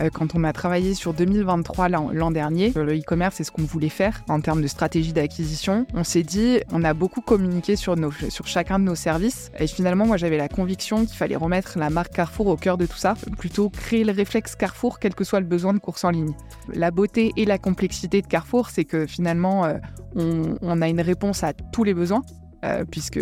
Euh, quand on a travaillé sur 2023 l'an dernier, le e-commerce, c'est ce qu'on voulait faire en termes de stratégie d'acquisition. On s'est dit, on a beaucoup communiqué sur chacun de nos services. Et finalement, moi, j'avais la conviction qu'il fallait remettre la marque Carrefour au cœur de tout ça, plutôt créer le réflexe Carrefour, quel que soit le besoin de course en ligne. La beauté et la complexité de Carrefour, c'est que finalement, euh, on a une réponse à tous les besoins. Euh, puisque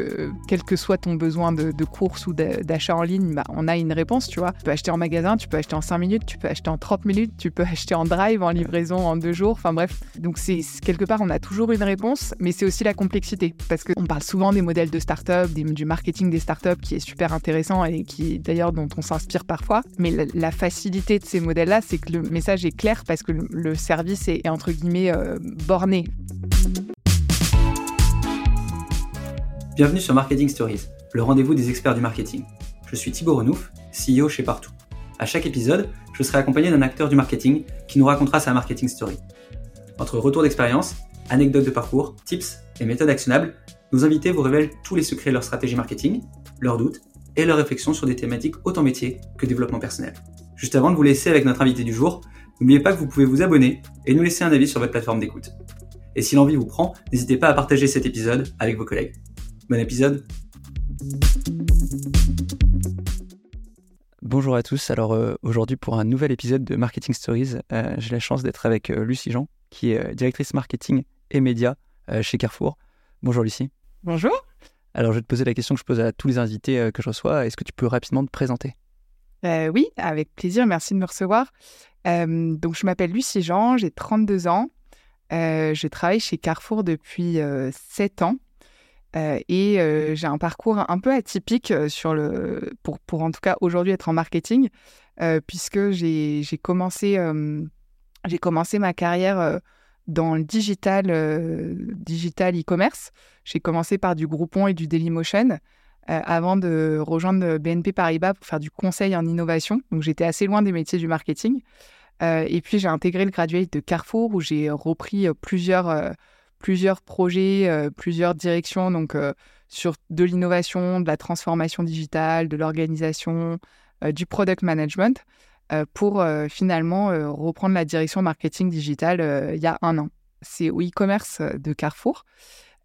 quel que soit ton besoin de, course ou d'achat en ligne, bah, on a une réponse, tu vois. Tu peux acheter en magasin, tu peux acheter en 5 minutes, tu peux acheter en 30 minutes, tu peux acheter en drive, en livraison en deux jours, enfin bref. Donc c'est quelque part, on a toujours une réponse, mais c'est aussi la complexité, parce qu'on parle souvent des modèles de start-up, du marketing des start-up qui est super intéressant et qui d'ailleurs dont on s'inspire parfois, mais la, facilité de ces modèles-là, c'est que le message est clair parce que le, service est, entre guillemets euh, borné. Bienvenue sur Marketing Stories, le rendez-vous des experts du marketing. Je suis Thibaut Renouf, CEO chez Partout. À chaque épisode, je serai accompagné d'un acteur du marketing qui nous racontera sa marketing story. Entre retours d'expérience, anecdotes de parcours, tips et méthodes actionnables, nos invités vous révèlent tous les secrets de leur stratégie marketing, leurs doutes et leurs réflexions sur des thématiques autant métier que développement personnel. Juste avant de vous laisser avec notre invité du jour, n'oubliez pas que vous pouvez vous abonner et nous laisser un avis sur votre plateforme d'écoute. Et si l'envie vous prend, n'hésitez pas à partager cet épisode avec vos collègues. Bon épisode. Bonjour à tous. Alors euh, aujourd'hui pour un nouvel épisode de Marketing Stories, euh, j'ai la chance d'être avec euh, Lucie Jean, qui est directrice marketing et médias chez Carrefour. Bonjour Lucie. Bonjour. Alors je vais te poser la question que je pose à tous les invités que je reçois. Est-ce que tu peux rapidement te présenter? Oui, avec plaisir. Merci de me recevoir. donc je m'appelle Lucie Jean, j'ai 32 ans. je travaille chez Carrefour depuis 7 ans. Euh, et euh, j'ai un parcours un peu atypique euh, pour, en tout cas aujourd'hui être en marketing, puisque j'ai commencé, j'ai commencé ma carrière dans le digital, digital e-commerce. J'ai commencé par du Groupon et du Dailymotion avant de rejoindre BNP Paribas pour faire du conseil en innovation. Donc j'étais assez loin des métiers du marketing. et puis j'ai intégré le graduate de Carrefour où j'ai repris plusieurs plusieurs projets, euh, plusieurs directions, donc euh, sur de l'innovation, de la transformation digitale, de l'organisation, euh, du product management, pour finalement reprendre la direction marketing digital il y a un an. C'est au e-commerce de Carrefour.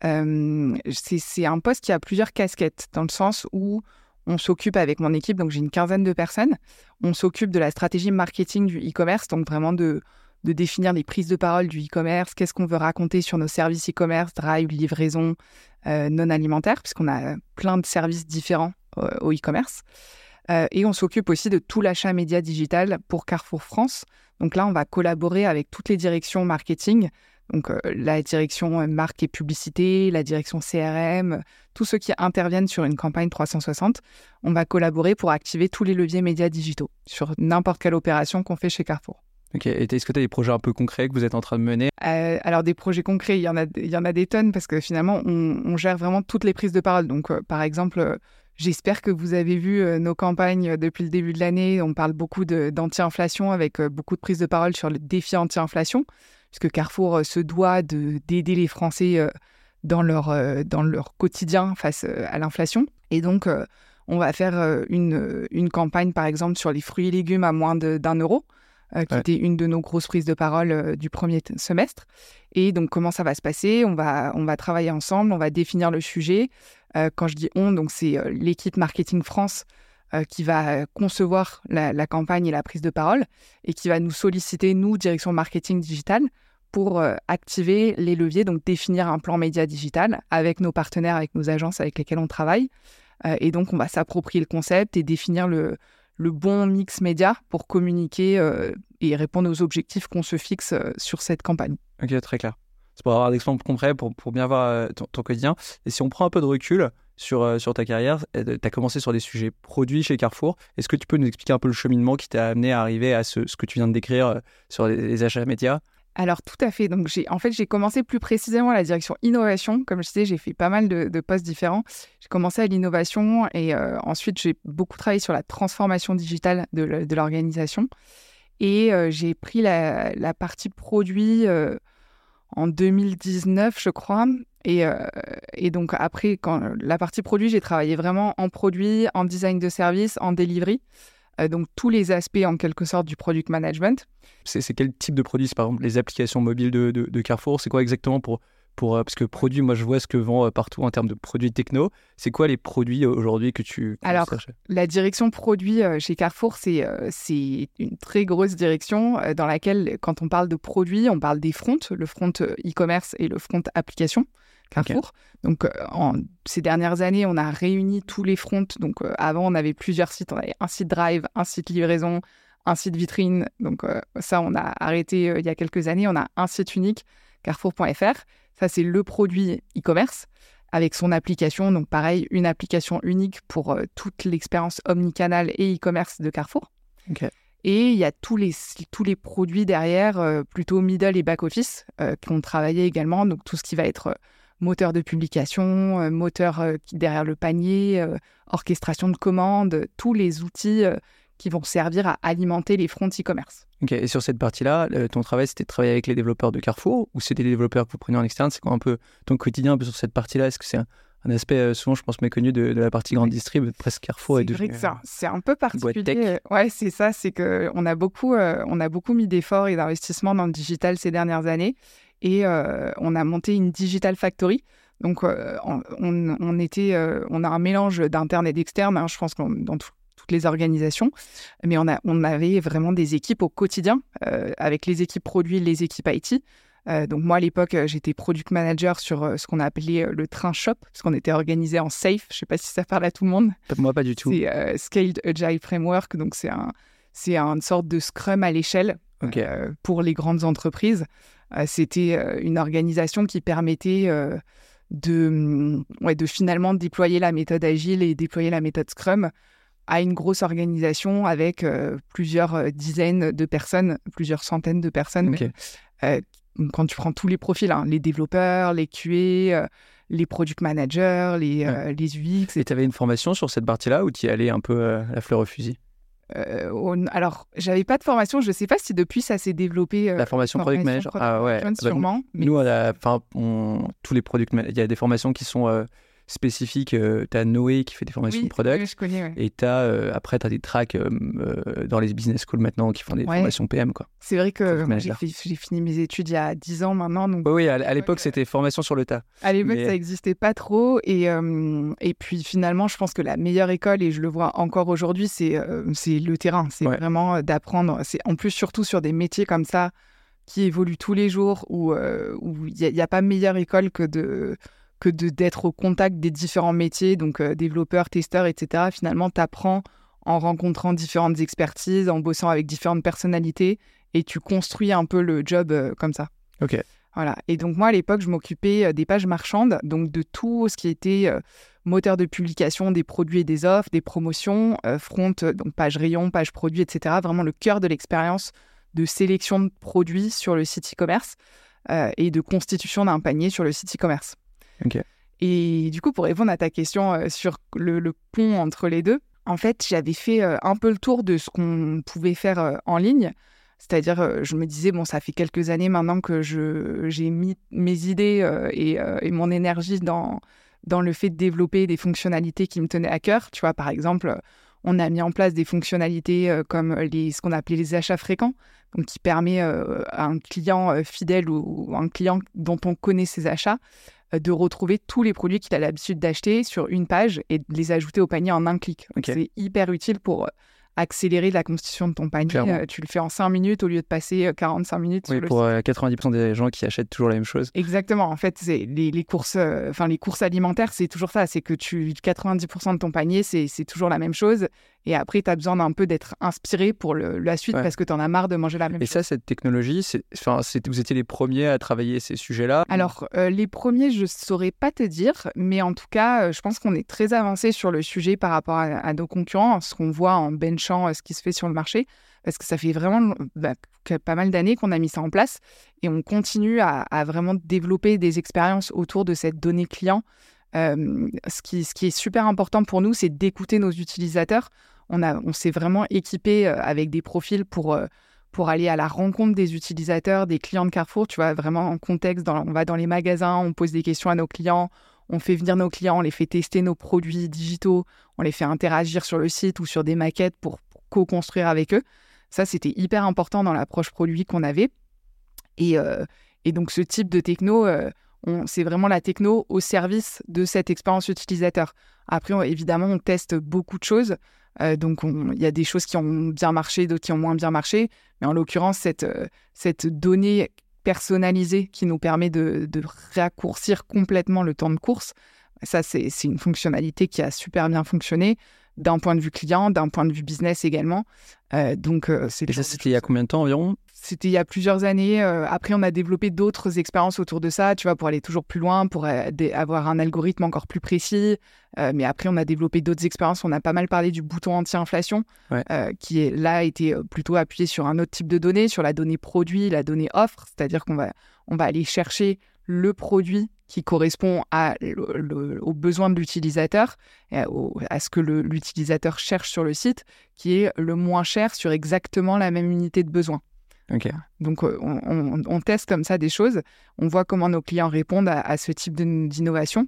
c'est un poste qui a plusieurs casquettes, dans le sens où on s'occupe avec mon équipe, donc j'ai une quinzaine de personnes, on s'occupe de la stratégie marketing du e-commerce, donc vraiment de de définir les prises de parole du e-commerce, qu'est-ce qu'on veut raconter sur nos services e-commerce, drive, livraison, euh, non alimentaire, puisqu'on a plein de services différents euh, au e-commerce. Euh, et on s'occupe aussi de tout l'achat média digital pour Carrefour France. Donc là, on va collaborer avec toutes les directions marketing, donc la direction marque et publicité, la direction CRM, tous ceux qui interviennent sur une campagne 360. On va collaborer pour activer tous les leviers médias digitaux sur n'importe quelle opération qu'on fait chez Carrefour. Ok, et est-ce que tu as des projets un peu concrets que vous êtes en train de mener? Euh, Alors des projets concrets, il y, en a, il y en a des tonnes parce que finalement, on, gère vraiment toutes les prises de parole. Donc euh, par exemple, euh, j'espère que vous avez vu nos campagnes depuis le début de l'année. On parle beaucoup d'anti-inflation avec beaucoup de prises de parole sur le défi anti-inflation, puisque Carrefour se doit d'aider les Français dans, leur, dans leur quotidien face à l'inflation. Et donc, on va faire une, une campagne, par exemple, sur les fruits et légumes à moins d'un euro. Euh, qui était une de nos grosses prises de parole euh, du premier semestre. Et donc, comment ça va se passer? On va, on va travailler ensemble, on va définir le sujet. Euh, quand je dis on, donc c'est l'équipe Marketing France qui va concevoir la, campagne et la prise de parole et qui va nous solliciter, nous, direction marketing digital, pour activer les leviers, donc définir un plan média digital avec nos partenaires, avec nos agences avec lesquelles on travaille. et donc, on va s'approprier le concept et définir le, le bon mix média pour communiquer euh, et répondre aux objectifs qu'on se fixe euh, sur cette campagne. Ok, très clair. C'est pour avoir des exemples concrets, pour, pour bien voir euh, ton, quotidien. Et si on prend un peu de recul sur, sur ta carrière, tu as commencé sur des sujets produits chez Carrefour. Est-ce que tu peux nous expliquer un peu le cheminement qui t'a amené à arriver à ce, ce que tu viens de décrire sur les achats médias? Alors tout à fait. Donc j'ai en fait j'ai commencé plus précisément à la direction innovation. Comme je disais, j'ai fait pas mal de, postes différents. J'ai commencé à l'innovation et euh, ensuite j'ai beaucoup travaillé sur la transformation digitale de, l'organisation. Et euh, j'ai pris la, partie produit euh, en 2019, je crois. Et, et, donc après, quand la partie produit, j'ai travaillé vraiment en produit, en design de service, en delivery. Donc tous les aspects en quelque sorte du product management. C'est quel type de produit? C'est par exemple les applications mobiles de, de Carrefour C'est quoi exactement pour euh, parce que produits, moi je vois ce que vend euh, partout en termes de produits techno. C'est quoi les produits euh, aujourd'hui que tu Alors, la direction produit chez Carrefour, c'est c'est une très grosse direction dans laquelle, quand on parle de produits, on parle des fronts, le front e-commerce et le front application. Carrefour. Donc, en ces dernières années, on a réuni tous les fronts. Donc, avant, on avait plusieurs sites. On avait un site Drive, un site livraison, un site vitrine. Donc, ça, on a arrêté il y a quelques années. On a un site unique, carrefour.fr. Ça, c'est le produit e-commerce avec son application. Donc, pareil, une application unique pour euh, toute l'expérience omnicanal et e-commerce de Carrefour. Et il y a tous les, tous les produits derrière, euh, plutôt middle et back-office, euh, qui ont travaillé également. Donc, tout ce qui va être moteur de publication, moteur derrière le panier, orchestration de commandes, tous les outils qui vont servir à alimenter les fronts e-commerce. Ok, et sur cette partie-là, ton travail, c'était de travailler avec les développeurs de Carrefour ou c'est des développeurs que vous prenez en externe? C'est quoi un peu ton quotidien un peu sur cette partie-là? Est-ce que c'est un, aspect euh, souvent, je pense, méconnu de, la partie grande distrib, presque Carrefour C'est vrai que c'est un peu particulier. Ouais, c'est ça, c'est qu'on a, beaucoup, euh, on a beaucoup mis d'efforts et d'investissements dans le digital ces dernières années et euh, on a monté une Digital Factory. Donc, on, on, était, on a un mélange d'interne et d'externe. Hein, je pense dans tout, toutes les organisations. Mais on, a, on avait vraiment des équipes au quotidien, euh, avec les équipes produits, les équipes IT. Euh, donc moi, à l'époque, euh, j'étais product manager sur ce qu'on a appelé le train shop, parce qu'on était organisé en SAFE. Je ne sais pas si ça parle à tout le monde. Moi, pas du tout. C'est Scaled Agile Framework, donc c'est un, c'est une sorte de Scrum à l'échelle pour les grandes entreprises. C'était une organisation qui permettait de, mm, ouais, de finalement déployer la méthode agile et déployer la méthode Scrum à une grosse organisation avec euh, plusieurs euh, dizaines de personnes, plusieurs centaines de personnes. Euh, quand tu prends tous les profils, hein, les développeurs, les QA, les product managers, les, les UX. Et tu avais une formation sur cette partie-là ou tu y allais un peu à la fleur au fusil? Alors, j'avais pas de formation. Je sais pas si depuis ça s'est développé. la formation product manager. ah ouais. Ah bah, sûrement. nous, enfin, tous les product il y a des formations qui sont spécifique. Euh, tu as Noé qui fait des formations de product. je connais, Et as, euh, après, tu as des tracks euh, dans les business schools maintenant qui font des formations PM. C'est vrai que j'ai fini mes études il y a 10 ans maintenant. Donc... oui, à, l'époque, c'était formation sur le tas. À l'époque, ça n'existait pas trop. Et, et puis finalement, je pense que la meilleure école, et je le vois encore aujourd'hui, c'est le terrain. C'est vraiment d'apprendre. C'est En plus, surtout sur des métiers comme ça qui évoluent tous les jours, où il n'y a, a, pas meilleure école que de que d'être au contact des différents métiers, donc euh, développeurs, testeurs, etc. Finalement, tu apprends en rencontrant différentes expertises, en bossant avec différentes personnalités, et tu construis un peu le job euh, comme ça. Ok. Voilà. Et donc moi, à l'époque, je m'occupais euh, des pages marchandes, donc de tout ce qui était moteur de publication des produits et des offres, des promotions, front, donc page rayon, page produit, etc. Vraiment le cœur de l'expérience de sélection de produits sur le site e-commerce et de constitution d'un panier sur le site e-commerce. Et du coup, pour répondre à ta question euh, sur le, pont entre les deux, en fait, j'avais fait euh, un peu le tour de ce qu'on pouvait faire euh, en ligne. C'est-à-dire, je me disais, bon, ça fait quelques années maintenant que j'ai mis mes idées et, et, mon énergie dans, dans le fait de développer des fonctionnalités qui me tenaient à cœur. Tu vois, par exemple, on a mis en place des fonctionnalités comme les, ce qu'on appelait les achats fréquents, donc qui permet à un client fidèle ou, un client dont on connaît ses achats de retrouver tous les produits qu'il a l'habitude d'acheter sur une page et de les ajouter au panier en un clic. C'est hyper utile pour euh, accélérer la constitution de ton panier. Euh, tu le fais en 5 minutes au lieu de passer 45 euh, minutes. Oui, pour 90% euh, des gens qui achètent toujours la même chose. Exactement. En fait, les, les, courses, enfin les courses alimentaires, c'est toujours ça. C'est que tu 90% de ton panier, c'est toujours la même chose. Et après, tu as besoin d'un peu d'être inspiré pour le, la suite parce que tu en as marre de manger la même chose. Et ça, cette technologie, enfin, vous étiez les premiers à travailler ces sujets-là Alors, les premiers, je ne saurais pas te dire, mais en tout cas, je pense qu'on est très avancé sur le sujet par rapport à, à nos concurrents. Ce qu'on voit en bench euh, ce qui se fait sur le marché, parce que ça fait vraiment bah, pas mal d'années qu'on a mis ça en place et on continue à, vraiment développer des expériences autour de cette donnée client. Euh, ce, qui, est super important pour nous, c'est d'écouter nos utilisateurs. On, s'est vraiment équipé euh, avec des profils pour, pour aller à la rencontre des utilisateurs, des clients de Carrefour. Tu vois, vraiment en contexte, on va dans les magasins, on pose des questions à nos clients, on fait venir nos clients, on les fait tester nos produits digitaux, on les fait interagir sur le site ou sur des maquettes pour co-construire avec eux. Ça, c'était hyper important dans l'approche produit qu'on avait. Et, et, donc, ce type de techno, c'est vraiment la techno au service de cette expérience utilisateur. Après, évidemment, on teste beaucoup de choses. Euh, donc, il y a des choses qui ont bien marché, d'autres qui ont moins bien marché. Mais en l'occurrence, euh, cette donnée personnalisée qui nous permet de, de raccourcir complètement le temps de course, ça, c'est une fonctionnalité qui a super bien fonctionné d'un point de vue client, d'un point de vue business également. Euh, donc, c'est. ça, c'était il y a combien de temps environ? C'était il y a plusieurs années. Euh, après, on a développé d'autres expériences autour de ça, tu vois, pour aller toujours plus loin, pour euh, avoir un algorithme encore plus précis. Euh, mais après, on a développé d'autres expériences. On a pas mal parlé du bouton anti-inflation, qui est là été plutôt appuyé sur un autre type de données, sur la donnée produit, la donnée offre, c'est-à-dire qu'on va, on va aller chercher le produit qui correspond à aux besoins de l'utilisateur, à ce que l'utilisateur cherche sur le site, qui est le moins cher sur exactement la même unité de besoin. Donc, euh, on, teste comme ça des choses, on voit comment nos clients répondent à, ce type d'innovation,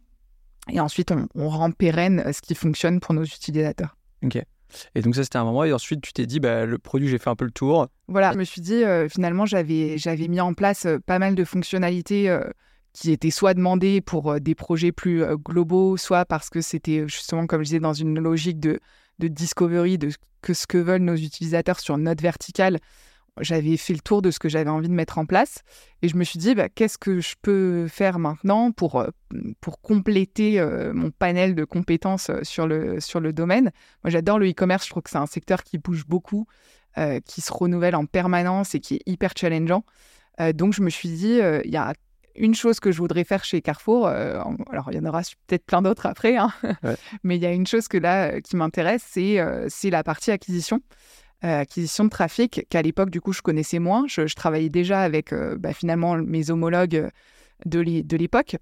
et ensuite, on, rend pérenne ce qui fonctionne pour nos utilisateurs. Ok. Et donc ça, c'était un moment, et ensuite, tu t'es dit, bah, le produit, j'ai fait un peu le tour. Voilà, je me suis dit, euh, finalement, j'avais mis en place euh, pas mal de fonctionnalités qui étaient soit demandées pour des projets plus globaux, soit parce que c'était justement, comme je disais, dans une logique de, de discovery, de que ce que veulent nos utilisateurs sur notre verticale j'avais fait le tour de ce que j'avais envie de mettre en place et je me suis dit bah, qu'est-ce que je peux faire maintenant pour, euh, pour compléter euh, mon panel de compétences euh, sur le, sur le domaine? Moi j'adore le e-commerce, je trouve que c'est un secteur qui bouge beaucoup, qui se renouvelle en permanence et qui est hyper challengeant. donc je me suis dit il y a une chose que je voudrais faire chez Carrefour, alors il y en aura peut-être plein d'autres après, hein, mais il y a une chose que là qui m'intéresse, c'est c'est la partie acquisition. Euh, acquisition de trafic qu'à l'époque, du coup, je connaissais moins. Je, travaillais déjà avec euh, bah, finalement mes homologues de l'époque,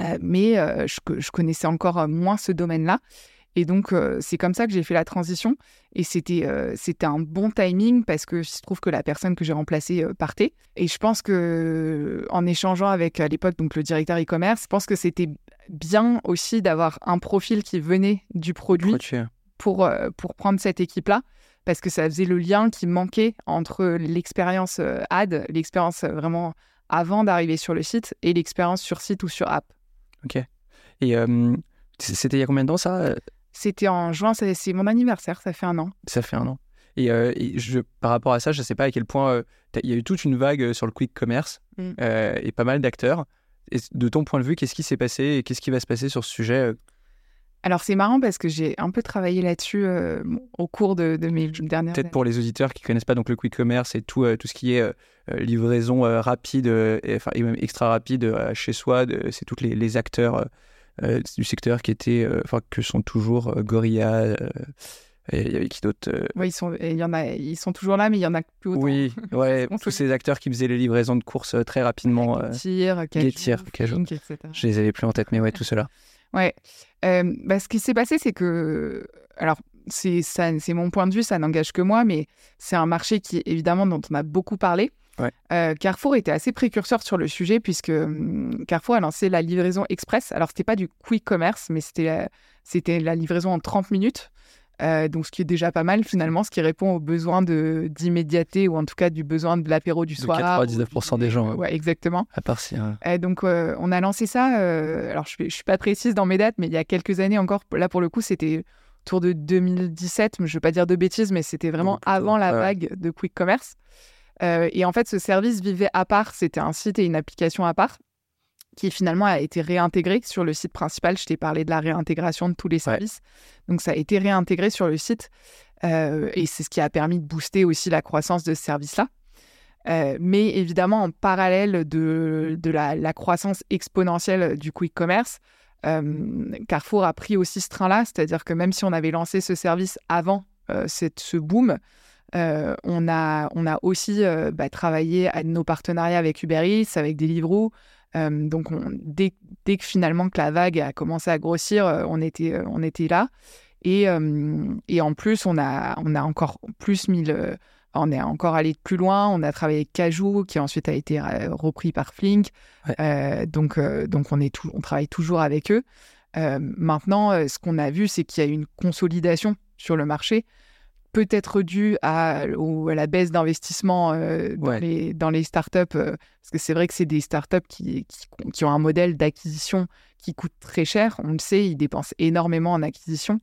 euh, mais je, connaissais encore moins ce domaine-là. Et donc, c'est comme ça que j'ai fait la transition. Et c'était c'était un bon timing parce que je trouve que la personne que j'ai remplacée partait. Et je pense que en échangeant avec à l'époque donc le directeur e-commerce, je pense que c'était bien aussi d'avoir un profil qui venait du produit pour, pour prendre cette équipe-là parce que ça faisait le lien qui manquait entre l'expérience euh, ad, l'expérience euh, vraiment avant d'arriver sur le site, et l'expérience sur site ou sur app. Ok. Et c'était il y a combien de temps ça C'était en juin, c'est mon anniversaire, ça fait un an. Ça fait un an. Et, je, par rapport à ça, je ne sais pas à quel point il y a eu toute une vague sur le quick commerce mmh. et pas mal d'acteurs. De ton point de vue, qu'est-ce qui s'est passé et qu'est-ce qui va se passer sur ce sujet alors c'est marrant parce que j'ai un peu travaillé là-dessus euh, au cours de, mes dernières Peut-être pour les auditeurs qui connaissent pas donc le quick commerce et tout, euh, tout ce qui est euh, livraison rapide et, enfin, et même extra rapide chez soi, c'est tous les, acteurs du secteur qui étaient, enfin que sont toujours Gorilla. il y avait qui d'autre Oui, ils sont, il y en a, ils sont toujours là, mais il y en a plus autant. Oui, ouais, tous ces acteurs qui faisaient les livraisons de courses très rapidement. Getir, Cajou, etc. Je les avais plus en tête, mais ouais, tout cela. Ouais. Euh, bah, ce qui s'est passé, c'est que. Alors, c'est mon point de vue, ça n'engage que moi, mais c'est un marché qui, évidemment, dont on a beaucoup parlé. Euh, Carrefour était assez précurseur sur le sujet puisque hum, Carrefour a lancé la livraison express. Alors, c'était pas du quick commerce, mais c'était c'était la livraison en 30 minutes. Euh, donc, ce qui est déjà pas mal finalement, ce qui répond aux besoins d'immédiateté ou en tout cas du besoin de l'apéro du soir. 99% des gens. Ouais, exactement. À part si. Hein. Euh, donc, euh, on a lancé ça. alors, je ne suis pas précise dans mes dates, mais il y a quelques années encore. Là, pour le coup, c'était autour de 2017. Je ne veux pas dire de bêtises, mais c'était vraiment avant la vague de quick commerce. et en fait, ce service vivait à part. C'était un site et une application à part qui finalement a été réintégré sur le site principal. Je t'ai parlé de la réintégration de tous les services. Donc ça a été réintégré sur le site euh, et c'est ce qui a permis de booster aussi la croissance de ce service-là. Euh, mais évidemment, en parallèle de, de la, croissance exponentielle du quick commerce, euh, Carrefour a pris aussi ce train-là, c'est-à-dire que même si on avait lancé ce service avant cette, ce boom, on, a, on a aussi bah, travaillé à nos partenariats avec Uber Eats, avec Deliveroo, euh, donc, dès, que finalement que la vague a commencé à grossir, euh, on, était, euh, on était là. Et, en plus, on a, on a encore plus mis le, on est encore allé plus loin. On a travaillé avec Cajou, qui ensuite a été repris par Flink. donc, donc on, est on travaille toujours avec eux. maintenant, ce qu'on a vu, c'est qu'il y a une consolidation sur le marché peut être dû à, à la baisse d'investissement dans, les, dans les startups, parce que c'est vrai que c'est des startups qui, qui, qui ont un modèle d'acquisition qui coûte très cher. On le sait, ils dépensent énormément en acquisition.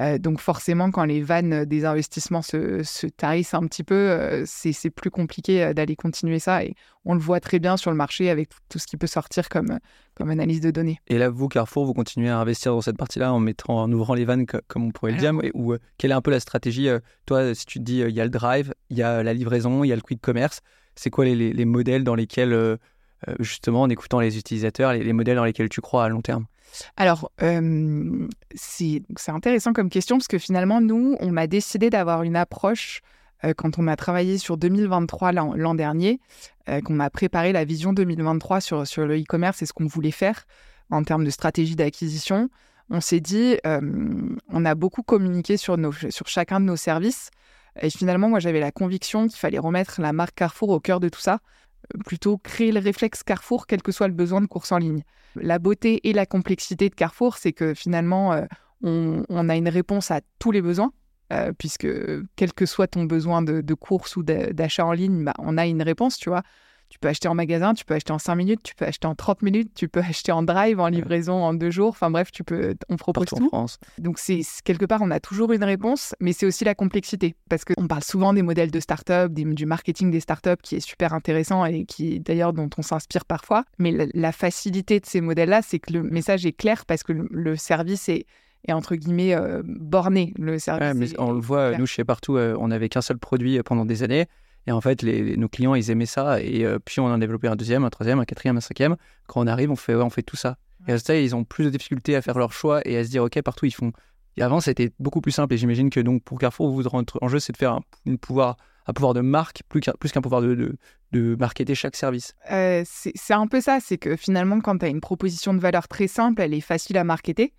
Euh, donc forcément, quand les vannes des investissements se, se tarissent un petit peu, euh, c'est plus compliqué euh, d'aller continuer ça. Et on le voit très bien sur le marché avec tout ce qui peut sortir comme, comme analyse de données. Et là, vous, Carrefour, vous continuez à investir dans cette partie-là en, mettant, en ouvrant les vannes, comme on pourrait le dire. Ou, quelle est un peu la stratégie Toi, si tu te dis, il y a le drive, il y a la livraison, il y a le quick commerce, c'est quoi les, les, modèles dans lesquels, justement, en écoutant les utilisateurs, les modèles dans lesquels tu crois à long terme alors, c'est intéressant comme question parce que finalement, nous, on a décidé d'avoir une approche quand on a travaillé sur 2023 l'an dernier, qu'on a préparé la vision 2023 sur, sur le e-commerce et ce qu'on voulait faire en termes de stratégie d'acquisition. On s'est dit, on a beaucoup communiqué sur, nos, sur chacun de nos services. Et finalement, moi, j'avais la conviction qu'il fallait remettre la marque Carrefour au cœur de tout ça plutôt créer le réflexe Carrefour, quel que soit le besoin de course en ligne. La beauté et la complexité de Carrefour, c'est que finalement, euh, on, a une réponse à tous les besoins, euh, puisque quel que soit ton besoin de, course ou d'achat en ligne, bah, on a une réponse, tu vois. Tu peux acheter en magasin, tu peux acheter en 5 minutes, tu peux acheter en 30 minutes, tu peux acheter en drive, en livraison en deux jours. Enfin bref, tu peux, on propose tout. En France. Donc c'est quelque part, on a toujours une réponse, mais c'est aussi la complexité. Parce qu'on parle souvent des modèles de start-up, du marketing des start-up qui est super intéressant et qui d'ailleurs dont on s'inspire parfois. Mais la, facilité de ces modèles-là, c'est que le message est clair parce que le, service est entre guillemets euh, borné. Le service on le voit, nous chez Partout, euh, on n'avait qu'un seul produit pendant des années. Et en fait, nos clients, ils aimaient ça. Et euh, puis, on en a développé un deuxième, un troisième, un quatrième, un cinquième. Quand on arrive, on fait, on fait tout ça. Et à ils ont plus de difficultés à faire leur choix et à se dire, OK, partout, ils font. Et avant, c'était beaucoup plus simple. Et j'imagine que donc, pour Carrefour, vous rentrez en jeu, c'est de faire un, pouvoir, un pouvoir de marque plus qu'un pouvoir de, de, de, marketer chaque service. Euh, c'est un peu ça. C'est que finalement, quand tu as une proposition de valeur très simple, elle est facile à marketer.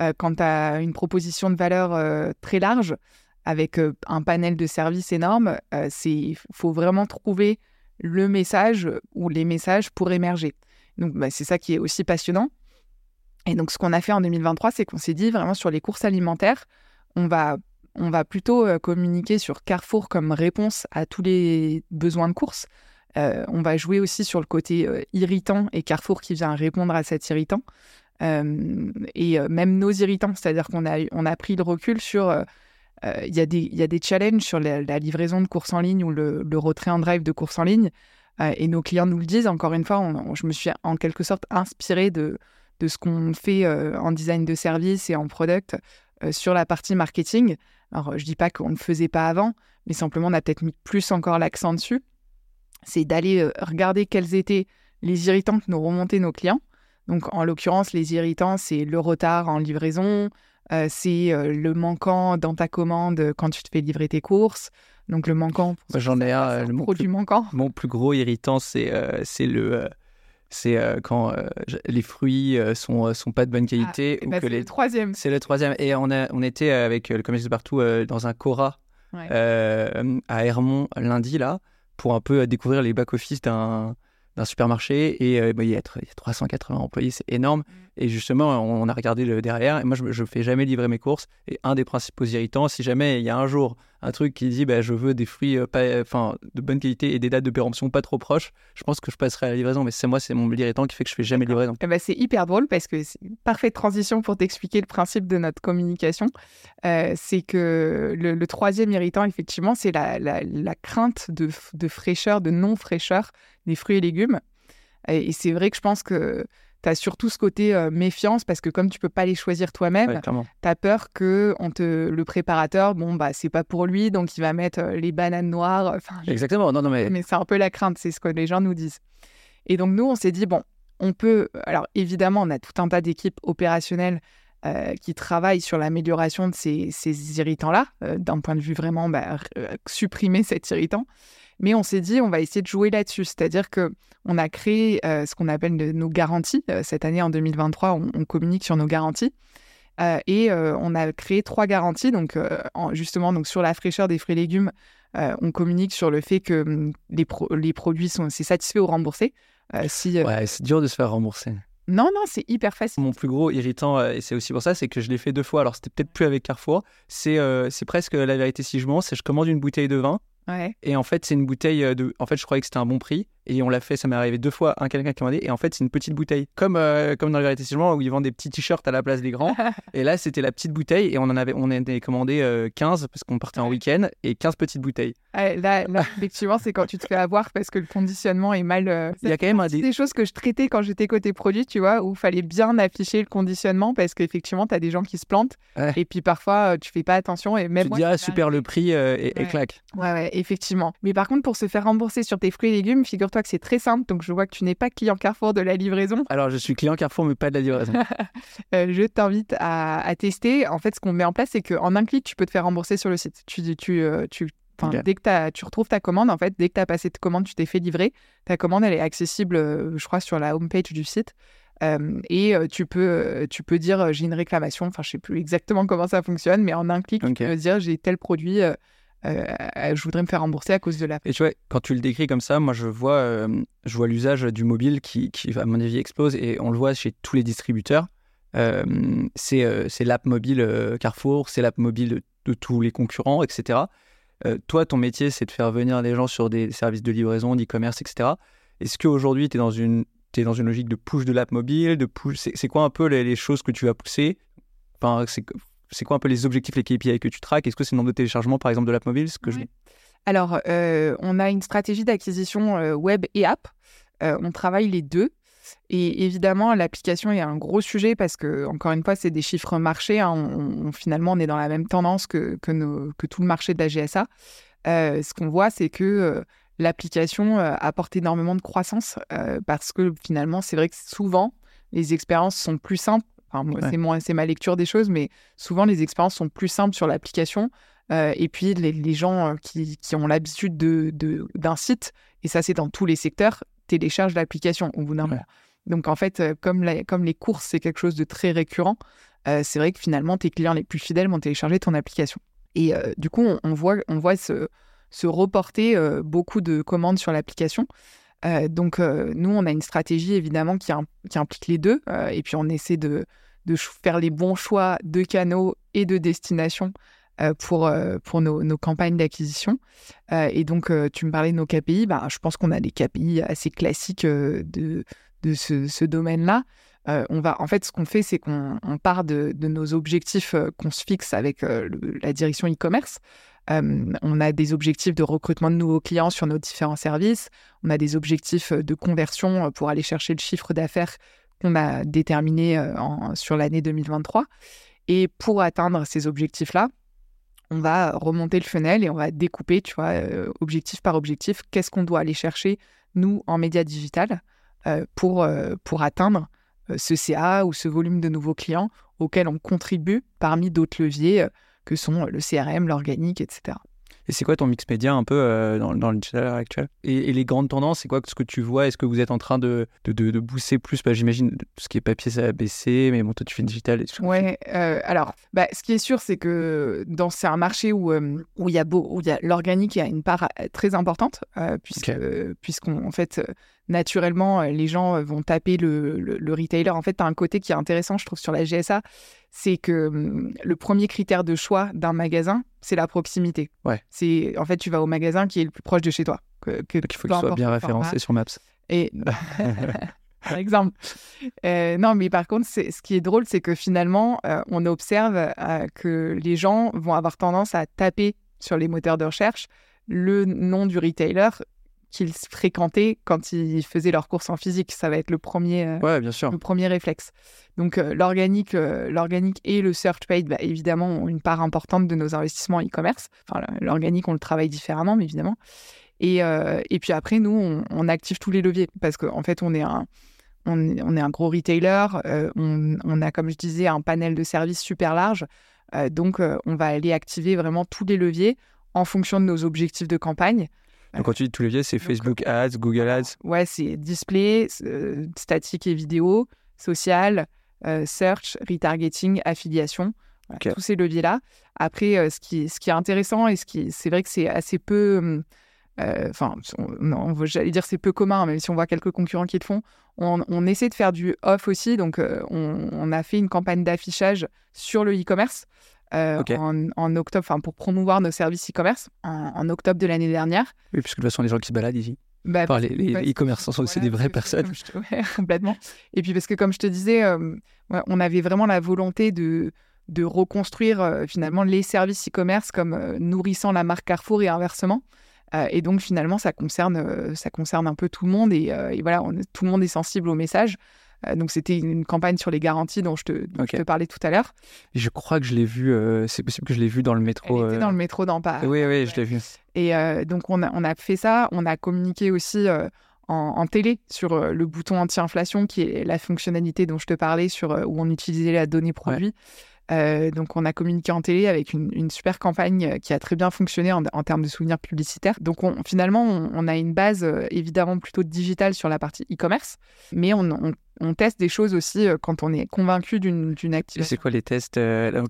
Euh, quand tu as une proposition de valeur très large, avec un panel de services énorme, il faut vraiment trouver le message ou les messages pour émerger. Donc, bah, c'est ça qui est aussi passionnant. Et donc, ce qu'on a fait en 2023, c'est qu'on s'est dit vraiment sur les courses alimentaires, on va, on va plutôt communiquer sur Carrefour comme réponse à tous les besoins de course. on va jouer aussi sur le côté irritant et Carrefour qui vient répondre à cet irritant. et même nos irritants, c'est-à-dire qu'on a, on a pris le recul sur il y, a des challenges sur la, livraison de courses en ligne ou le, retrait en drive de courses en ligne. Euh, et nos clients nous le disent. Encore une fois, je me suis en quelque sorte inspirée de, de ce qu'on fait euh, en design de service et en product sur la partie marketing. Alors, je dis pas qu'on ne le faisait pas avant, mais simplement, on a peut-être mis plus encore l'accent dessus. C'est d'aller regarder quels étaient les irritants que nous remontaient nos clients. Donc, en l'occurrence, les irritants, c'est le retard en livraison, euh, c'est euh, le manquant dans ta commande quand tu te fais livrer tes courses. Donc le manquant. J'en ai un. Le produit manquant. Mon plus gros irritant, c'est euh, c'est le c'est quand les fruits sont, sont pas de bonne ah, qualité. Bah, c'est le troisième. C'est le troisième. Et on, a, on était avec le commerce de partout dans un Cora à Hermont lundi, là, pour un peu découvrir les back-office d'un d'un supermarché et bah, il, y a, 380 employés, c'est énorme. Mm. Et justement, on a regardé le derrière. Et moi, je ne fais jamais livrer mes courses. Et un des principaux irritants, si jamais il y a un jour un truc qui dit bah, je veux des fruits pas, enfin, de bonne qualité et des dates de péremption pas trop proches, je pense que je passerai à la livraison. Mais c'est moi, c'est mon irritant qui fait que je fais jamais. Eh ben, c'est hyper drôle parce que c'est une parfaite transition pour t'expliquer le principe de notre communication. Euh, c'est que le, troisième irritant, effectivement, c'est la, la, crainte de, de fraîcheur, de non-fraîcheur des fruits et légumes. Et, et c'est vrai que je pense que tu as surtout ce côté euh, méfiance parce que comme tu peux pas les choisir toi-même, tu as peur que on te, le préparateur, bon, bah, c'est pas pour lui, donc il va mettre euh, les bananes noires. Exactement, non, non, mais. Mais c'est un peu la crainte, c'est ce que les gens nous disent. Et donc, nous, on s'est dit, bon, on peut. Alors, évidemment, on a tout un tas d'équipes opérationnelles euh, qui travaillent sur l'amélioration de ces, ces irritants-là, d'un point de vue vraiment bah, supprimer cet irritant. Mais on s'est dit, on va essayer de jouer là-dessus. C'est-à-dire que on a créé euh, ce qu'on appelle nos garanties. Euh, cette année, en 2023, on, communique sur nos garanties. Euh, et on a créé trois garanties. Donc, justement, donc sur la fraîcheur des fruits et légumes, on communique sur le fait que hum, les, les produits sont c'est satisfait ou remboursé. si, ouais, c'est dur de se faire rembourser. Non, non, c'est hyper facile. Mon plus gros irritant, et c'est aussi pour ça, c'est que je l'ai fait deux fois. Alors, c'était peut-être plus avec Carrefour. C'est euh, c'est presque la vérité si je mens. C'est je commande une bouteille de vin. Et en fait, c'est une bouteille euh, de. En fait, je croyais que c'était un bon prix. Et on l'a fait, ça m'est arrivé deux fois, un quelqu'un qui m'a dit. Et en fait, c'est une petite bouteille. Comme, euh, comme dans la vérité où ils vendent des petits t-shirts à la place des grands. et là, c'était la petite bouteille. Et on en avait, on commandé euh, 15 parce qu'on partait en week-end. Et 15 petites bouteilles. Ouais, là, là, effectivement, c'est quand tu te fais avoir parce que le conditionnement est mal. euh, Il y a quand même un C'est des. des choses que je traitais quand j'étais côté produit, tu vois, où il fallait bien afficher le conditionnement parce qu'effectivement, tu as des gens qui se plantent. Ouais. Et puis parfois, euh, tu fais pas attention. Et même Tu moi, dis, ah, super le prix euh, et, et Ouais. claque. Ouais, ouais, effectivement. Mais par contre, pour se faire rembourser sur tes fruits et légumes, figure-toi que c'est très simple. Donc, je vois que tu n'es pas client Carrefour de la livraison. Alors, je suis client Carrefour, mais pas de la livraison. Euh, je t'invite à, à tester. En fait, ce qu'on met en place, c'est qu'en un clic, tu peux te faire rembourser sur le site. Tu, tu, euh, tu. Dès que t'as- tu retrouves ta commande, en fait, dès que tu as passé ta commande, tu t'es fait livrer. Ta commande, elle est accessible, euh, je crois, sur la homepage du site. Euh, et euh, tu peux, tu peux dire j'ai une réclamation. Enfin, je sais plus exactement comment ça fonctionne, mais en un clic, tu peux dire j'ai tel produit. Euh, je voudrais me faire rembourser à cause de la. Et tu vois, quand tu le décris comme ça, moi je vois, euh, vois l'usage du mobile qui, à mon avis, explose et on le voit chez tous les distributeurs. Euh, c'est euh, l'app mobile Carrefour, c'est l'app mobile de, tous les concurrents, etc. Toi, ton métier, c'est de faire venir les gens sur des services de livraison, d'e-commerce, etc. Est-ce qu'aujourd'hui, tu es dans une t'es dans une logique de push de l'app mobile, c'est quoi un peu les, choses que tu vas pousser c'est quoi un peu les objectifs, les KPI que tu traques? Est-ce que c'est le nombre de téléchargements, par exemple, de l'app mobile ce que je... Ouais. Alors, euh, on a une stratégie d'acquisition euh, web et app. Euh, on travaille les deux. Et évidemment, l'application est un gros sujet parce que, encore une fois, c'est des chiffres marchés. hein. On- on- finalement, on est dans la même tendance que, que, nos- que tout le marché de la GSA. Ce qu'on voit, c'est que l'application apporte énormément de croissance parce que finalement, c'est vrai que souvent, les expériences sont plus simples. Enfin, moi, Ouais. c'est moi, c'est ma lecture des choses, mais souvent, les expériences sont plus simples sur l'application. Euh, et puis, les, les gens euh, qui, qui ont l'habitude de, de- d'un site, et ça, c'est dans tous les secteurs, téléchargent l'application au bout d'un Ouais. moment. Donc, en fait, euh, comme, la- comme les courses, c'est quelque chose de très récurrent, euh, c'est vrai que finalement, tes clients les plus fidèles vont télécharger ton application. Et euh, du coup, on, on voit, on voit se, se reporter beaucoup de commandes sur l'application. Euh, donc, euh, nous, on a une stratégie évidemment qui, im- qui implique les deux. euh, et puis, on essaie de, faire les bons choix de canaux et de destination pour, nos, campagnes d'acquisition. Et donc, tu me parlais de nos KPI. Bah, je pense qu'on a des KPI assez classiques de, ce, domaine-là. On va, en fait, ce qu'on fait, c'est qu'on on part de, nos objectifs qu'on se fixe avec la direction e-commerce. On a des objectifs de recrutement de nouveaux clients sur nos différents services. On a des objectifs de conversion pour aller chercher le chiffre d'affaires qu'on a déterminé en- sur l'année 2023. Et pour atteindre ces objectifs-là, on va remonter le funnel et on va découper, tu vois, objectif par objectif, qu'est-ce qu'on doit aller chercher, nous, en média digital, pour, pour atteindre ce CA ou ce volume de nouveaux clients auquel on contribue parmi d'autres leviers que sont le CRM, l'organique, etc. Et c'est quoi ton mix média un peu euh, dans, dans le actuelle et, et les grandes tendances, c'est quoi ce que tu vois? Est-ce que vous êtes en train de, de, de, de booster plus? Bah, J'imagine tout ce qui est papier, ça a baissé, mais bon, toi, tu fais digital. Et tout. Ouais, euh, alors, bah, ce qui est sûr, c'est que dans c'est un marché où euh, où il y a beau, où il y a l'organique a une part très importante, euh, puisque puisqu'on en fait naturellement euh, les gens euh, vont taper le, le, le retailer. En fait, tu as un côté qui est intéressant, je trouve, sur la GSA, c'est que hum, le premier critère de choix d'un magasin, c'est la proximité. Ouais. C'est en fait, tu vas au magasin qui est le plus proche de chez toi. Que, que Donc il faut qu'il soit bien référencé sur Maps. Et par exemple. Euh, non, mais par contre, ce qui est drôle, c'est que finalement, euh, on observe euh, que les gens vont avoir tendance à taper sur les moteurs de recherche le nom du retailer qu'ils fréquentaient quand ils faisaient leurs courses en physique. Ça va être le premier, euh, Ouais, bien sûr. le premier réflexe. Donc euh, l'organique, euh, l'organique et le search paid, bah, évidemment, ont une part importante de nos investissements e-commerce. Enfin, l'organique, on le travaille différemment, mais évidemment. Et, et puis après, nous, on, on active tous les leviers parce qu'en en fait, on est un, on, est- on est un gros retailer. on, on a, comme je disais, un panel de services super large. Donc, on va aller activer vraiment tous les leviers en fonction de nos objectifs de campagne. Donc quand tu dis tous les leviers, c'est Facebook Ads, Google Ads. Ouais, c'est display, euh, statique et vidéo, social, euh, search, retargeting, affiliation. Voilà. Tous ces leviers-là. Après, euh, ce, qui, ce qui est intéressant et ce qui, c'est vrai que c'est assez peu, hum, enfin, j'allais dire c'est peu commun, même si on voit quelques concurrents qui le font. On, essaie de faire du off aussi, donc on, a fait une campagne d'affichage sur le e-commerce. En, octobre, enfin pour promouvoir nos services e-commerce en, octobre de l'année dernière. Oui, puisque de toute façon, les gens qui se baladent ici. Bah, les e-commerçants sont aussi des vraies personnes. complètement. Et puis parce que comme je te disais, on avait vraiment la volonté de, de reconstruire euh, finalement les services e-commerce comme euh, nourrissant la marque Carrefour et inversement. Euh, et donc finalement, ça concerne, ça concerne un peu tout le monde et, voilà, on, tout le monde est sensible au message. Donc c'était une campagne sur les garanties dont je te, te parlais tout à l'heure. Je crois que je l'ai vu, c'est possible que je l'ai vu dans le métro. Elle était dans le métro dans Paris. Oui, oui, je l'ai vu. Et donc on a, on a fait ça, on a communiqué aussi en, télé sur le bouton anti-inflation, qui est la fonctionnalité dont je te parlais, sur, où on utilisait la donnée produit. Euh, donc, on a communiqué en télé avec une, super campagne euh, qui a très bien fonctionné en, termes de souvenirs publicitaires. Donc, finalement, on, a une base euh, évidemment plutôt digitale sur la partie e-commerce, mais on, teste des choses aussi quand on est convaincu d'une activité. C'est quoi les tests bah,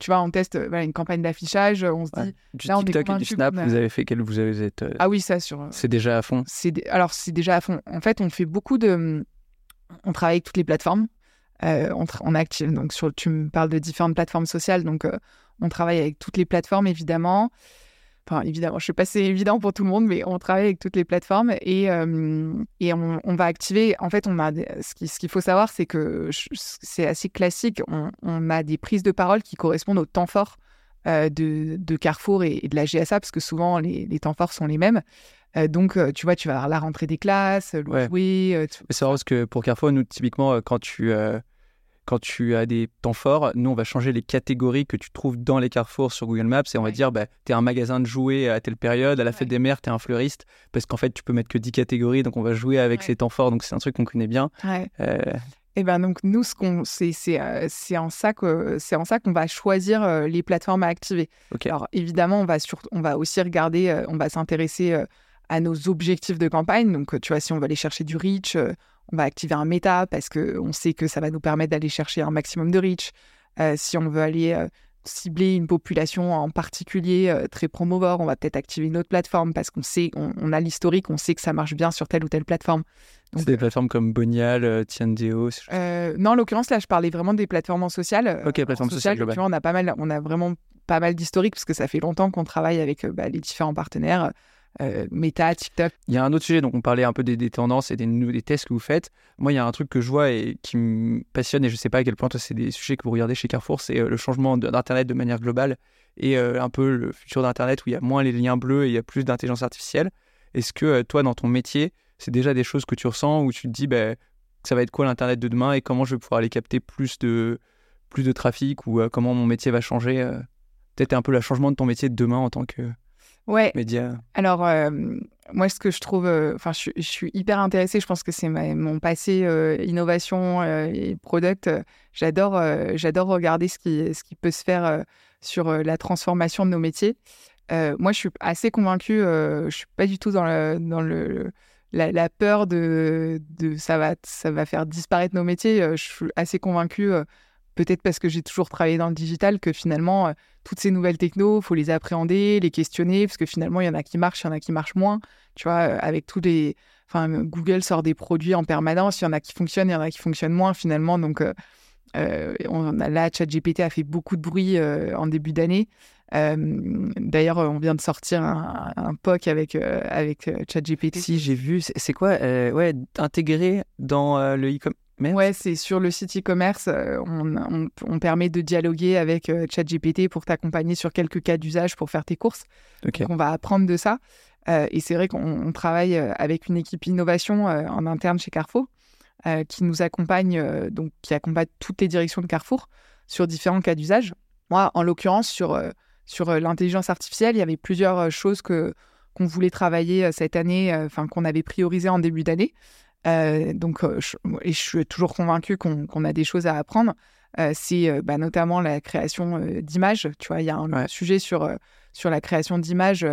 Tu vois, on teste une campagne d'affichage, on se dit. Du TikTok et du Snap, vous avez fait quel vous avez êtes, Ah oui, ça sur. C'est déjà à fond? Alors, c'est déjà à fond. En fait, on fait beaucoup de. On travaille avec toutes les plateformes. Euh, on, on, active. Donc, sur, tu me parles de différentes plateformes sociales. Donc, euh, on travaille avec toutes les plateformes, évidemment. Enfin, évidemment, je sais pas si c'est évident pour tout le monde, mais on travaille avec toutes les plateformes et, euh, et on, va activer. En fait, on a ce qu'il faut savoir, c'est que c'est assez classique. On, a des prises de parole qui correspondent au temps fort de, de, Carrefour et, de la GSA, parce que souvent les, les temps forts sont les mêmes. donc, tu vois, tu vas avoir la rentrée des classes, le jouer. C'est vrai parce que pour Carrefour, nous, typiquement, quand tu, quand tu as des temps forts, nous, on va changer les catégories que tu trouves dans les carrefours sur Google Maps et on va dire, bah, tu es un magasin de jouets à telle période, à la fête des mères, tu es un fleuriste, parce qu'en fait, tu peux mettre que 10 catégories, donc on va jouer avec ces temps forts, donc c'est un truc qu'on connaît bien. Euh, et ben donc nous, ce qu'on, c'est, c'est, euh, c'est en ça que c'est en ça qu'on va choisir euh, les plateformes à activer. Alors évidemment, on va sur, on va aussi regarder, on va s'intéresser à nos objectifs de campagne. Donc tu vois, si on va aller chercher du reach, on va activer un méta parce qu'on sait que ça va nous permettre d'aller chercher un maximum de reach. Euh, si on veut aller euh, cibler une population en particulier euh, très promovore, on va peut-être activer une autre plateforme parce qu'on sait, on, a l'historique, on sait que ça marche bien sur telle ou telle plateforme. C'est des plateformes comme Bonial, Tiandeo Non, en l'occurrence, là, je parlais vraiment des plateformes en social. Ok, plateformes sociales. Tu vois, on a pas mal, on a vraiment pas mal d'historique parce que ça fait longtemps qu'on travaille avec bah, les différents partenaires. Euh, Meta, TikTok. Il y a un autre sujet, donc on parlait un peu des, tendances et des, des, tests que vous faites. Moi, il y a un truc que je vois et qui me passionne, et je ne sais pas à quel point c'est des sujets que vous regardez chez Carrefour, c'est euh, le changement d'Internet de manière globale et euh, un peu le futur d'Internet où il y a moins les liens bleus et il y a plus d'intelligence artificielle. Est-ce que toi, dans ton métier, c'est déjà des choses que tu ressens où tu te dis, bah, ça va être quoi l'Internet de demain et comment je vais pouvoir aller capter plus de, plus de trafic ou comment mon métier va changer Peut-être un peu le changement de ton métier de demain en tant que ouais. Alors, euh, moi, ce que je trouve, euh, enfin, je, suis hyper intéressée. Je pense que c'est mon passé euh, innovation et product. j'adore, j'adore regarder ce qui, ce qui peut se faire sur la transformation de nos métiers. moi, je suis assez convaincue. je suis pas du tout dans le, dans le la, peur de, de ça va ça va faire disparaître nos métiers. je suis assez convaincue peut-être parce que j'ai toujours travaillé dans le digital, que finalement, euh, toutes ces nouvelles technos, il faut les appréhender, les questionner, parce que finalement, il y en a qui marchent, il y en a qui marchent moins. Tu vois, euh, avec tous les. Enfin, Google sort des produits en permanence, il y en a qui fonctionnent, il y en a qui fonctionnent moins finalement. Donc, euh, on a, là, ChatGPT a fait beaucoup de bruit en début d'année. D'ailleurs, on vient de sortir un, POC avec, avec ChatGPT. Si, j'ai vu. C'est quoi Ouais, intégrer dans le e-commerce Ouais, c'est sur le site e-commerce, euh, on, permet de dialoguer avec euh, ChatGPT pour t'accompagner sur quelques cas d'usage pour faire tes courses. Donc on va apprendre de ça. Euh, et c'est vrai qu'on travaille avec une équipe innovation en interne chez Carrefour qui nous accompagne, donc qui accompagne toutes les directions de Carrefour sur différents cas d'usage. Moi, en l'occurrence, sur, sur l'intelligence artificielle, il y avait plusieurs choses que qu'on voulait travailler cette année, enfin qu'on avait priorisé en début d'année. Euh, donc, euh, je, et je suis toujours convaincue qu'on a des choses à apprendre. Euh, c'est bah, notamment la création d'images. Tu vois, il y a un sujet sur, sur la création d'images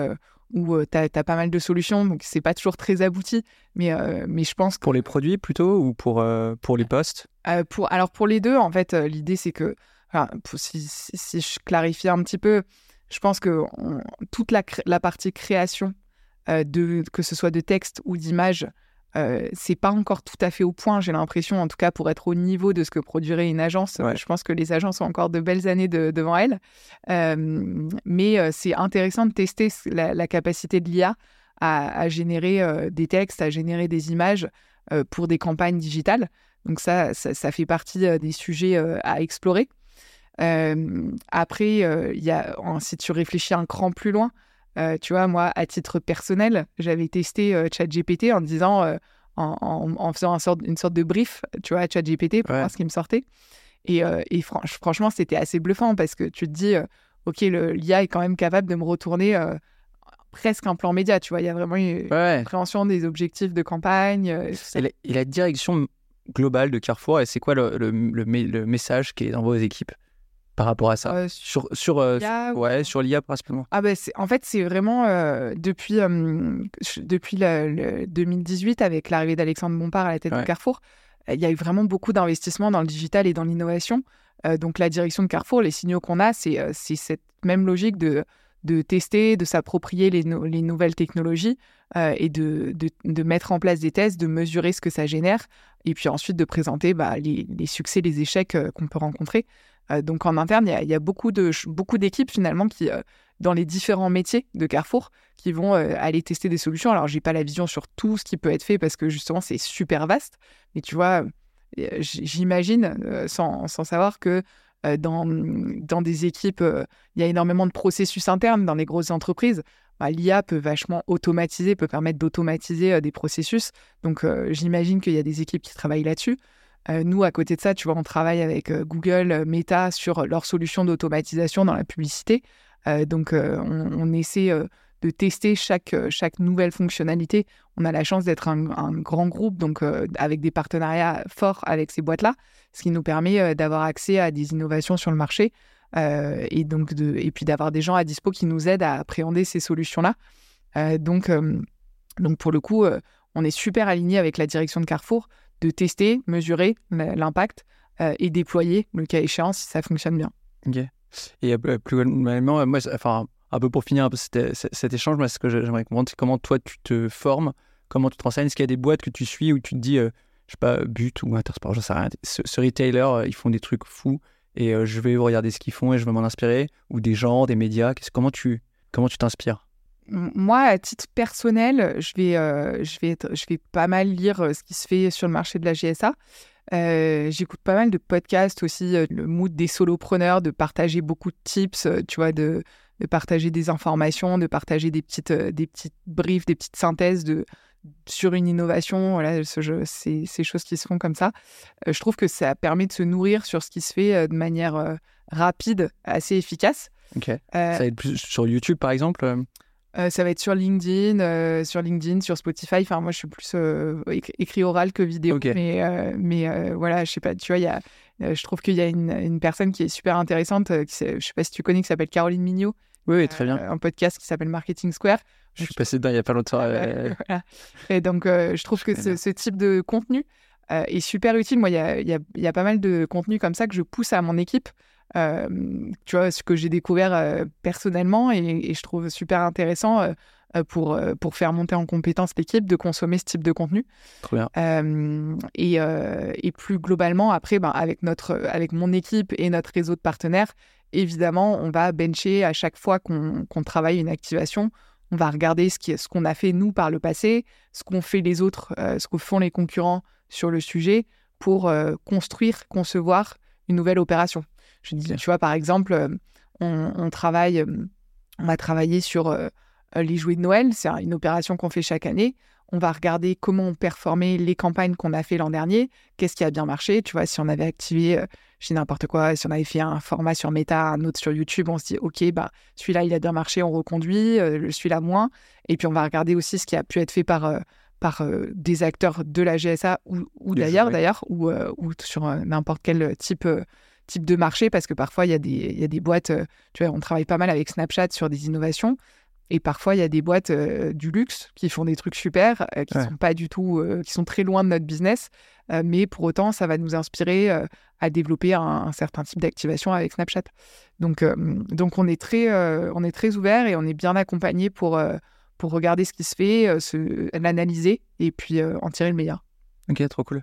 où tu as, pas mal de solutions, donc c'est pas toujours très abouti, mais, mais je pense que... Pour les produits plutôt ou pour, pour les postes? pour, Alors pour les deux, en fait, l'idée c'est que, si, si, je clarifie un petit peu, je pense que toute la, la partie création de, que ce soit de texte ou d'image, euh, c'est pas encore tout à fait au point, j'ai l'impression, en tout cas pour être au niveau de ce que produirait une agence. Je pense que les agences ont encore de belles années devant elles. Euh, mais euh, c'est intéressant de tester la, capacité de l'IA à, générer des textes, à générer des images pour des campagnes digitales. Donc ça, ça, fait partie des sujets à explorer. après, il y a, si tu réfléchis un cran plus loin, euh, tu vois, moi, à titre personnel, j'avais testé euh, ChatGPT en disant, euh, en, faisant une sorte de brief, tu vois, à ChatGPT pour voir ce qui me sortait. Et, franchement, c'était assez bluffant parce que tu te dis, OK, l'IA est quand même capable de me retourner presque un plan média, tu vois. Il y a vraiment une compréhension des objectifs de campagne. et, la, direction globale de Carrefour, c'est quoi le, message qui est dans vos équipes? Par rapport à ça? Euh, Sur, sur, euh, ouais, sur l'IA principalement ah bah En fait, c'est vraiment euh, depuis, depuis le, 2018, avec l'arrivée d'Alexandre Bompard à la tête de Carrefour, il y a eu vraiment beaucoup d'investissements dans le digital et dans l'innovation. donc, la direction de Carrefour, les signaux qu'on a, c'est cette même logique de, de tester, de s'approprier les, les, nouvelles technologies et de, de, de, mettre en place des tests, de mesurer ce que ça génère, et puis ensuite de présenter bah, les, les, succès, les échecs qu'on peut rencontrer. Euh, donc en interne, il y, a, beaucoup d'équipes finalement qui euh, dans les différents métiers de Carrefour qui vont euh, aller tester des solutions. Alors j'ai pas la vision sur tout ce qui peut être fait parce que justement c'est super vaste, mais tu vois, j'imagine sans, sans, savoir que dans, dans des équipes, il y a énormément de processus internes dans les grosses entreprises. Bah, L'IA peut vachement automatiser, peut permettre d'automatiser des processus. Donc j'imagine qu'il y a des équipes qui travaillent là-dessus. Euh, nous, à côté de ça, tu vois, on travaille avec euh, Google, euh, Meta sur leur solution d'automatisation dans la publicité. donc, on, essaie de tester chaque, chaque nouvelle fonctionnalité. On a la chance d'être un, grand groupe, donc avec des partenariats forts avec ces boîtes-là, ce qui nous permet d'avoir accès à des innovations sur le marché et, donc de, et puis d'avoir des gens à dispo qui nous aident à appréhender ces solutions-là. donc, donc, pour le coup, on est super aligné avec la direction de Carrefour de tester, mesurer l'impact euh, et déployer le cas échéant si ça fonctionne bien. Ok. Et euh, plus globalement, moi, enfin, un peu pour finir cet, échange, moi, ce que j'aimerais comprendre, c'est comment toi tu te formes, comment tu te renseignes. Est-ce qu'il y a des boîtes que tu suis où tu te dis, euh, je sais pas, But ou Intersport, je sais rien. Ce, retailer, ils font des trucs fous et je vais regarder ce qu'ils font et je vais m'en inspirer. Ou des gens, des médias. Comment tu comment tu t'inspires? Moi, à titre personnel, je vais, euh, je vais, je vais pas mal lire euh, ce qui se fait sur le marché de la GSA. Euh, j'écoute pas mal de podcasts aussi, le mood des solopreneurs, de partager beaucoup de tips, tu vois, de, de, partager des informations, de partager des petites, des petites briefs, des petites synthèses de, sur une innovation. Voilà, ces choses qui se font comme ça. je trouve que ça permet de se nourrir sur ce qui se fait de manière rapide, assez efficace. Ok. ça va être plus sur YouTube, par exemple euh, ça va être sur LinkedIn, euh, sur LinkedIn, sur Spotify. Enfin, moi, je suis plus euh, écrit oral que vidéo. Mais, mais voilà, je sais pas, tu vois, y a, je trouve qu'il y a une, une, personne qui est super intéressante. Qui, je sais pas si tu connais, qui s'appelle Caroline Mignot. Oui, très bien. un podcast qui s'appelle Marketing Square. Je suis passé dedans il n'y a pas longtemps. Et donc, je trouve que ce, ce, type de contenu est super utile. Moi, il y a, y, a, y a, pas mal de contenu comme ça que je pousse à mon équipe. Tu vois, ce que j'ai découvert personnellement et, je trouve super intéressant pour, pour faire monter en compétence l'équipe de consommer ce type de contenu. Bien. Et, et, plus globalement, après, ben, avec, notre, avec mon équipe et notre réseau de partenaires, évidemment, on va bencher à chaque fois qu'on travaille une activation. On va regarder ce qu'on ce qu'on a fait nous par le passé, ce qu'ont fait les autres, ce que font les concurrents sur le sujet pour construire, concevoir une nouvelle opération. Je dis, tu vois, par exemple, euh, on, travaille, euh, on va travailler sur euh, les jouets de Noël. C'est une opération qu'on fait chaque année. On va regarder comment on performait les campagnes qu'on a fait l'an dernier. Qu'est-ce qui a bien marché? Tu vois, si on avait activé, je n'importe quoi, si on avait fait un format sur Meta, un autre sur YouTube, on se dit, OK, bah, celui-là, il a bien marché, on reconduit, celui-là moins. Et puis, on va regarder aussi ce qui a pu être fait par par des acteurs de la GSA ou, d'ailleurs, d'ailleurs, ou, ou, sur n'importe quel type type de marché parce que parfois il y a des, il y a des boîtes, euh, tu vois, on travaille pas mal avec Snapchat sur des innovations et parfois il y a des boîtes euh, du luxe qui font des trucs super, euh, qui sont pas du tout, qui sont très loin de notre business, mais pour autant ça va nous inspirer à développer un, certain type d'activation avec Snapchat. Donc, donc on est très, on est très ouvert et on est bien accompagné pour pour regarder ce qui se fait, l'analyser et puis en tirer le meilleur. Ok, trop cool.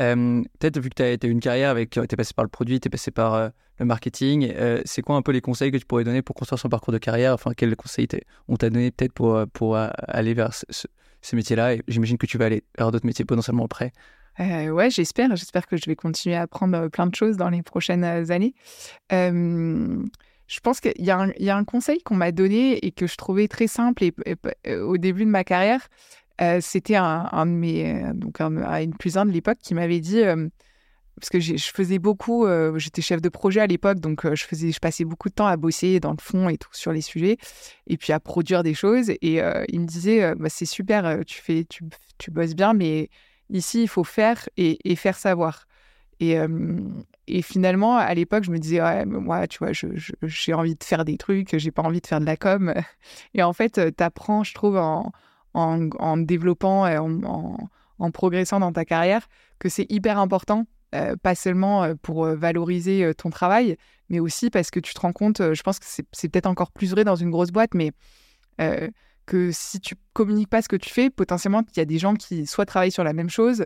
Peut-être vu que tu as, une carrière avec, tu es passé par le produit, tu es passé par le marketing, c'est quoi un peu les conseils que tu pourrais donner pour construire son parcours de carrière? Enfin, quels conseils on t'a donné peut-être pour, pour aller vers ce, métier-là? J'imagine que tu vas aller vers d'autres métiers potentiellement après. Euh, ouais, j'espère. J'espère que je vais continuer à apprendre plein de choses dans les prochaines années. je pense qu'il y, a un conseil qu'on m'a donné et que je trouvais très simple au début de ma carrière. C'était un, un, de mes, donc un, une plus un de l'époque qui m'avait dit, parce que je faisais beaucoup, j'étais chef de projet à l'époque, donc je faisais, je passais beaucoup de temps à bosser dans le fond et tout sur les sujets, et puis à produire des choses. Et il me disait, bah, c'est super, tu fais, tu, tu bosses bien, mais Ici, il faut faire et, faire savoir. Et, et, finalement, à l'époque, je me disais, ouais, moi, tu vois, j'ai envie de faire des trucs, j'ai pas envie de faire de la com. Et en fait, tu apprends, je trouve, en, en, développant, en, en, progressant dans ta carrière, que c'est hyper important, pas seulement pour valoriser ton travail, mais aussi parce que tu te rends compte, je pense que c'est peut-être encore plus vrai dans une grosse boîte, mais que si tu communiques pas ce que tu fais, potentiellement, il y a des gens qui soit travaillent sur la même chose,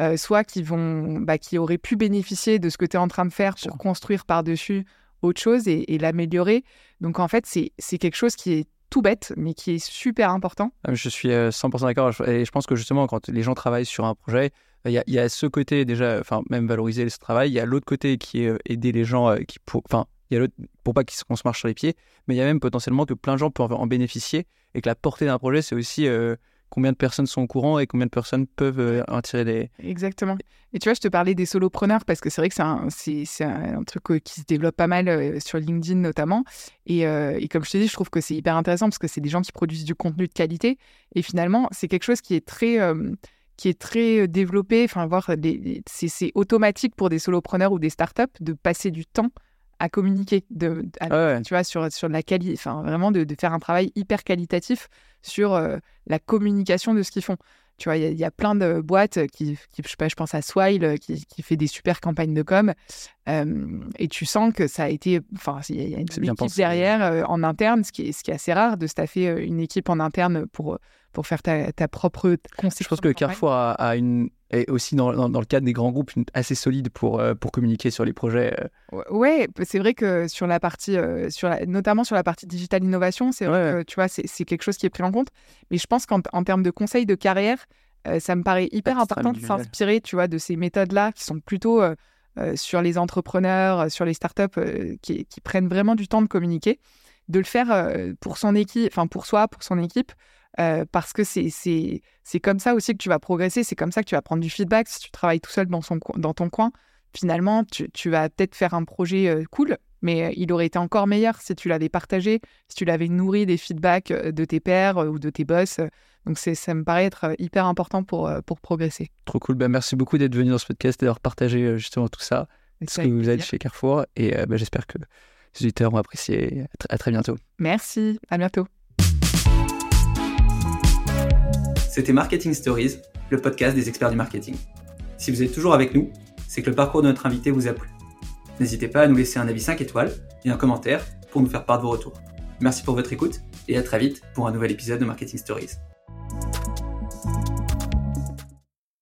euh, soit qui vont, bah, qui auraient pu bénéficier de ce que tu es en train de faire pour construire par-dessus autre chose et, l'améliorer. Donc en fait, c'est quelque chose qui est tout bête, mais qui est super important. Ah, je suis 100% euh, d'accord. Et je pense que justement, quand les gens travaillent sur un projet, il y, a, ce côté déjà, enfin, même valoriser ce travail. Il y a l'autre côté qui est euh, aider les gens qui, pour, enfin, il y a pour pas qu'on se marche sur les pieds, mais il y a même potentiellement que plein de gens peuvent en bénéficier et que la portée d'un projet, c'est aussi euh, combien de personnes sont au courant et combien de personnes peuvent euh, en tirer des... Exactement. Et tu vois, je te parlais des solopreneurs parce que c'est vrai que c'est un, c'est, un truc euh, qui se développe pas mal sur LinkedIn notamment. Et, et, comme je te dis, je trouve que c'est hyper intéressant parce que c'est des gens qui produisent du contenu de qualité. Et finalement, c'est quelque chose qui est très... qui est très développé, enfin voir, c'est automatique pour des solopreneurs ou des startups de passer du temps à communiquer, de, tu vois, sur, sur la qualité, enfin vraiment de, faire un travail hyper qualitatif sur euh, la communication de ce qu'ils font. Tu vois, il y, a plein de boîtes qui, qui je, sais pas, je pense à Swile, qui, qui, fait des super campagnes de com, euh, et tu sens que ça a été, enfin, il y a une équipe derrière euh, en interne, ce qui, est, ce qui est assez rare de staffer une équipe en interne pour pour faire ta, ta propre conception. Je pense que Carrefour a, une et aussi dans, dans, le cadre des grands groupes assez solide pour, euh, pour communiquer sur les projets. Euh. Ouais, c'est vrai que sur la partie, euh, sur notamment sur la partie digital innovation, c'est tu vois, c'est quelque chose qui est pris en compte. Mais je pense qu'en termes de conseils de carrière, ça me paraît hyper important de s'inspirer, tu vois, de ces méthodes-là qui sont plutôt sur les entrepreneurs, sur les startups qui, qui prennent vraiment du temps de communiquer, de le faire pour son équipe, enfin pour soi, pour son équipe. Euh, parce que c'est comme ça aussi que tu vas progresser, c'est comme ça que tu vas prendre du feedback. Si tu travailles tout seul dans, son, dans ton coin, finalement, tu, tu vas peut-être faire un projet euh, cool, mais euh, il aurait été encore meilleur si tu l'avais partagé, si tu l'avais nourri des feedbacks de tes pairs ou de tes boss. Donc ça me paraît être hyper important pour, pour progresser. Trop cool. Ben, merci beaucoup d'être venu dans ce podcast et d'avoir partagé justement tout ça, ce que vous êtes chez Carrefour. Et ben, j'espère que les auditeurs ont apprécié. À très bientôt. Merci. À bientôt. C'était Marketing Stories, le podcast des experts du marketing. Si vous êtes toujours avec nous, c'est que le parcours de notre invité vous a plu. N'hésitez pas à nous laisser un avis 5 étoiles et un commentaire pour nous faire part de vos retours. Merci pour votre écoute et à très vite pour un nouvel épisode de Marketing Stories.